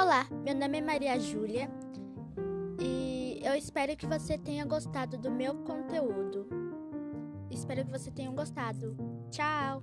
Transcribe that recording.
Olá, meu nome é Maria Júlia e eu espero que você tenha gostado do meu conteúdo. Espero que você tenha gostado. Tchau!